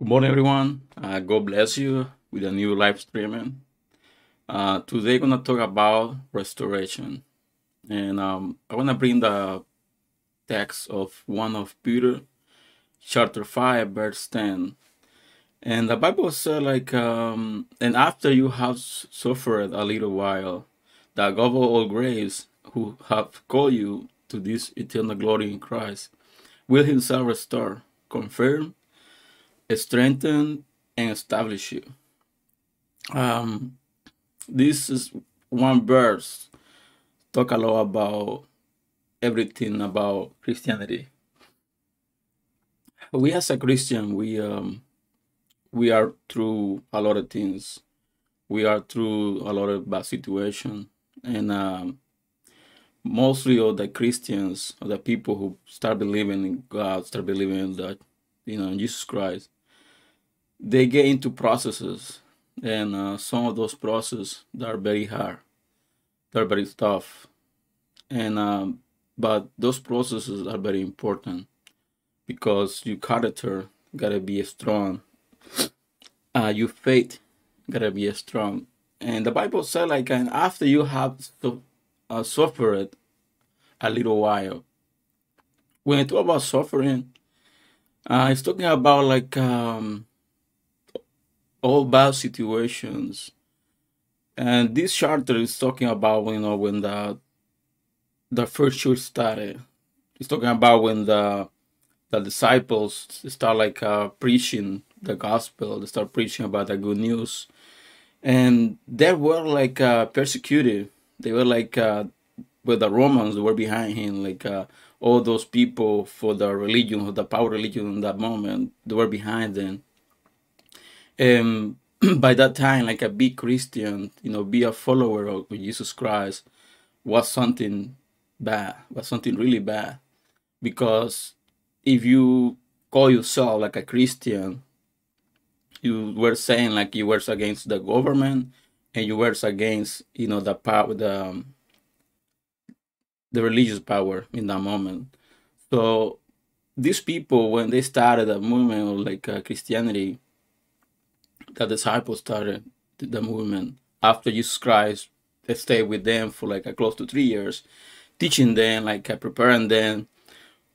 Good morning, everyone. Uh, God bless you with a new live streaming. Uh, today, I'm gonna talk about restoration, and um, I wanna bring the text of one of Peter, chapter five, verse ten. And the Bible said, like, um, and after you have suffered a little while, the God of all grace, who have called you to this eternal glory in Christ, will Himself restore, confirm, strengthen, and establish you. Um, this is one verse talk a lot about everything about Christianity. We as a Christian, we um, we are through a lot of things. We are through a lot of bad situation, and um, mostly all the Christians or the people who start believing in God, start believing in that you know Jesus Christ, they get into processes, and uh, some of those processes are very hard, they're very tough, and um, but those processes are very important because your character gotta be strong, uh, your faith gotta be strong, and the Bible said like, and after you have uh, suffered a little while, when I talk about suffering, uh, it's talking about like um, all bad situations. And this charter is talking about you know when the the first church started. It's talking about when the the disciples start like uh, preaching the gospel. They start preaching about the good news, and they were like uh, persecuted. They were like uh, with the Romans they were behind him, like uh, all those people for the religion, for the power religion in that moment, they were behind them and by that time like a big christian you know be a follower of jesus christ was something bad was something really bad. Because if you call yourself like a christian you were saying like you were against the government and you were against you know the power the um, the religious power in that moment. So these people when they started a movement of like uh, christianity the disciples started the movement after Jesus Christ stayed with them for like a close to three years, teaching them, like uh, preparing them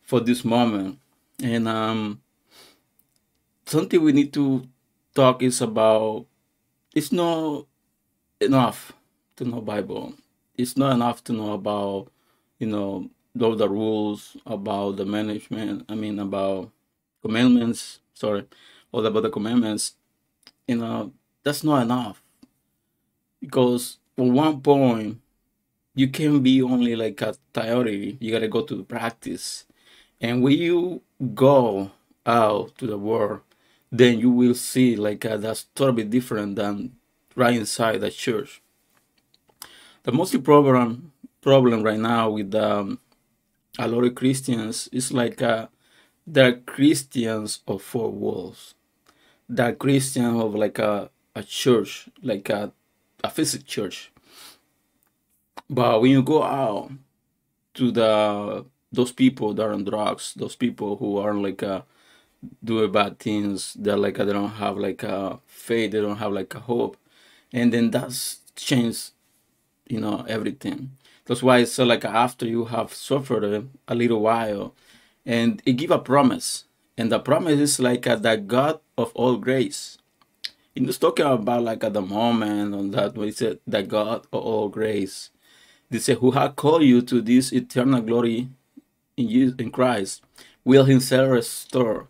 for this moment. And um, something we need to talk is about it's not enough to know Bible. It's not enough to know about you know all the rules about the management. I mean about commandments. Sorry, all about the commandments you know, that's not enough. Because at one point, you can be only like a theory. You gotta go to the practice. And when you go out to the world, then you will see like uh, that's totally different than right inside the church. The most problem problem right now with um, a lot of Christians is like uh, they're Christians of four walls that Christian of like a, a church, like a, a physical church. But when you go out to the those people that are on drugs, those people who are like uh, doing bad things, they're like they don't have like a faith, they don't have like a hope, and then that's changed, you know, everything. That's why it's so like after you have suffered a little while, and it give a promise and the promise is like uh, the God of all grace. He was talking about like at the moment on that when he said the God of all grace. They say who had called you to this eternal glory in you in Christ will himself restore.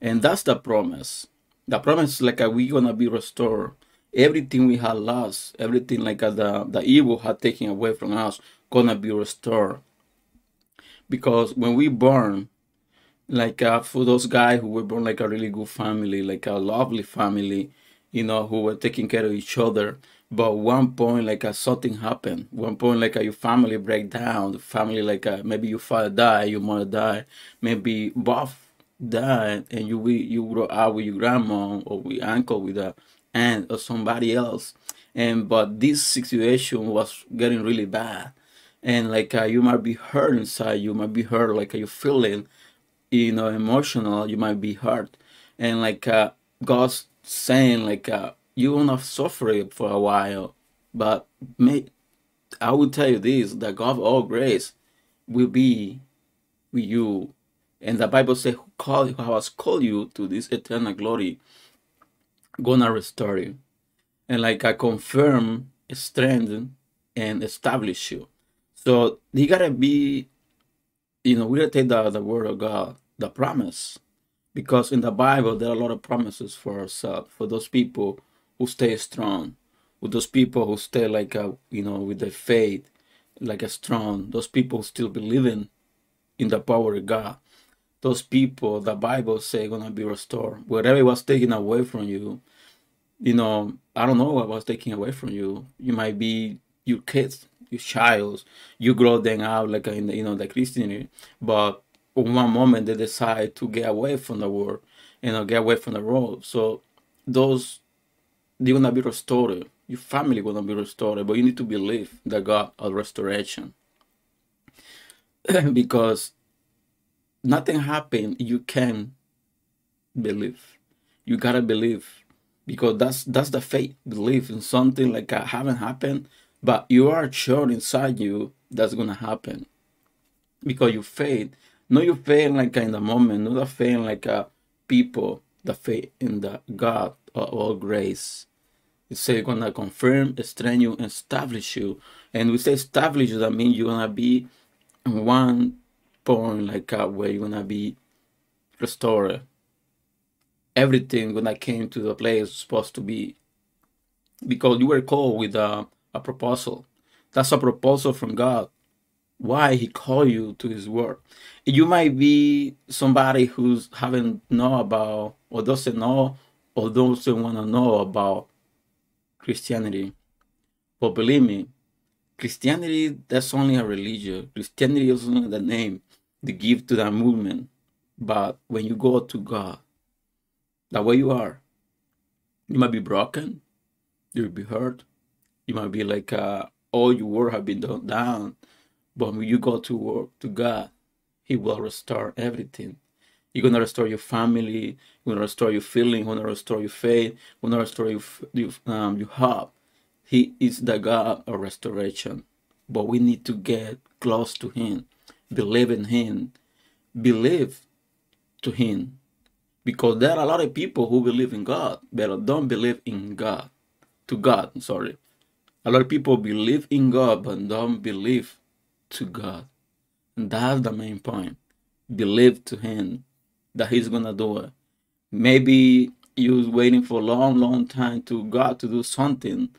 And that's the promise. The promise is like uh, we gonna be restored. Everything we had lost, everything like uh, the, the evil had taken away from us, gonna be restored. Because when we born, like uh, for those guys who were born like a really good family, like a lovely family, you know, who were taking care of each other. But one point, like uh, something happened. One point, like uh, your family break down. The family, like uh, maybe your father died, your mother died, maybe both died, and you you grow up with your grandma or with uncle, with a aunt or somebody else. And but this situation was getting really bad, and like uh, you might be hurt inside. You might be hurt, like uh, you feeling you know emotional you might be hurt and like uh, God's saying like uh, you're gonna suffer it for a while, but may I will tell you this: that God of all grace will be with you, and the Bible says, "Who call who has called you to this eternal glory, gonna restore you." and like I confirm, strengthen, and establish you. So you gotta be, you know, we gotta take the, the word of God, the promise, because in the Bible there are a lot of promises for ourselves, uh, for those people who stay strong, with those people who stay like a, you know, with their faith, like a strong, those people still believing in the power of God. Those people, the Bible say, gonna be restored. Whatever was taken away from you, you know, I don't know what was taken away from you. You might be your kids, your child. You grow them out like in the, you know the Christianity, but in one moment they decide to get away from the world, you know, get away from the road. So those they're gonna be restored. Your family gonna be restored, but you need to believe that God of restoration because nothing happened. You can believe. You gotta believe because that's that's the faith belief in something like that haven't happened but you are sure inside you that's gonna happen. Because you faith. Not you faith like in the moment. Not the faith like a people the faith in the god of all grace. It say gonna confirm strengthen you and establish you. And we say establish you that means you're gonna be one point like uh, where you're gonna be restored. Everything when I came to the place supposed to be. Because you were called with a, a proposal. That's a proposal from God. Why He called you to His word. You might be somebody who's haven't know about or doesn't know or doesn't want to know about Christianity. But believe me, Christianity that's only a religion. Christianity is only the name they give to that movement. But when you go to God, that way you are. You might be broken. You'll be hurt. You might be like uh, all your work have been done down. But when you go to work to God, He will restore everything. He's gonna restore your family. He's gonna restore your feeling. He's gonna restore your faith. He's gonna restore your your, um, your heart. He is the God of restoration. But we need to get close to Him, believe in Him, believe to Him, because there are a lot of people who believe in God but don't believe in God to God sorry a lot of people believe in God but don't believe to God and that's the main point believe to him that he's gonna do it maybe you're waiting for a long long time to God to do something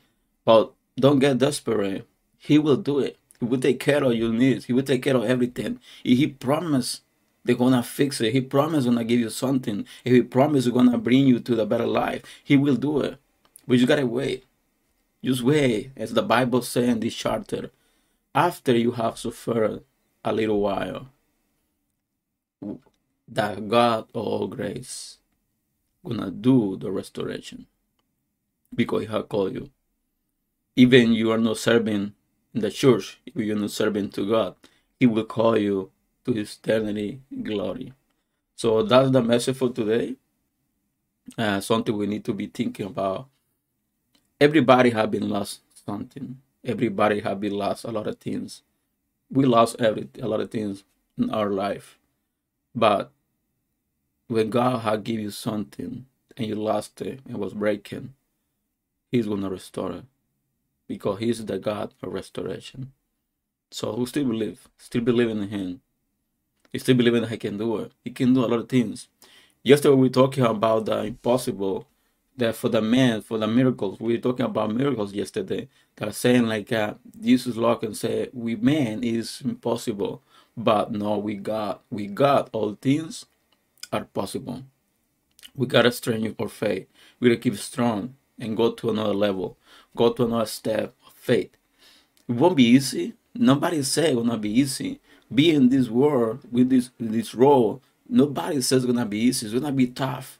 but don't get desperate he will do it he will take care of your needs he will take care of everything he promised they're gonna fix it. He promised gonna give you something. If he promised gonna bring you to the better life, he will do it. But you gotta wait. Just wait, as the Bible says in this chapter, After you have suffered a little while, that God all grace gonna do the restoration because he has called you. Even you are not serving in the church, if you're not serving to God, he will call you to his eternity glory. So that's the message for today. Uh, something we need to be thinking about. Everybody have been lost something. Everybody have been lost a lot of things. We lost every a lot of things in our life, but when God had give you something and you lost it and was breaking, He's gonna restore it because He's the God of restoration. So who still believe, still believe in Him, he still believe that he can do it. He can do a lot of things. Yesterday we were talking about the impossible. That for the man, for the miracles, we were talking about miracles yesterday. That are saying like uh, Jesus Lord can say, "We man is impossible, but no, we God, we God, all things are possible." We gotta strengthen our faith. We gotta keep strong and go to another level, go to another step of faith. It won't be easy. Nobody say it will not be easy be in this world with this this role, nobody says it's gonna be easy. It's gonna be tough.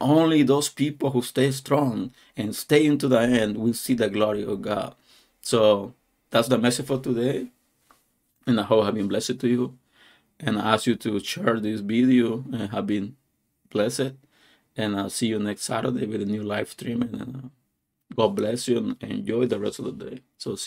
Only those people who stay strong and stay into the end will see the glory of God. So that's the message for today. And I hope I've been blessed to you. And I ask you to share this video and have been blessed. And I'll see you next Saturday with a new live stream. And uh, God bless you and enjoy the rest of the day. So see you.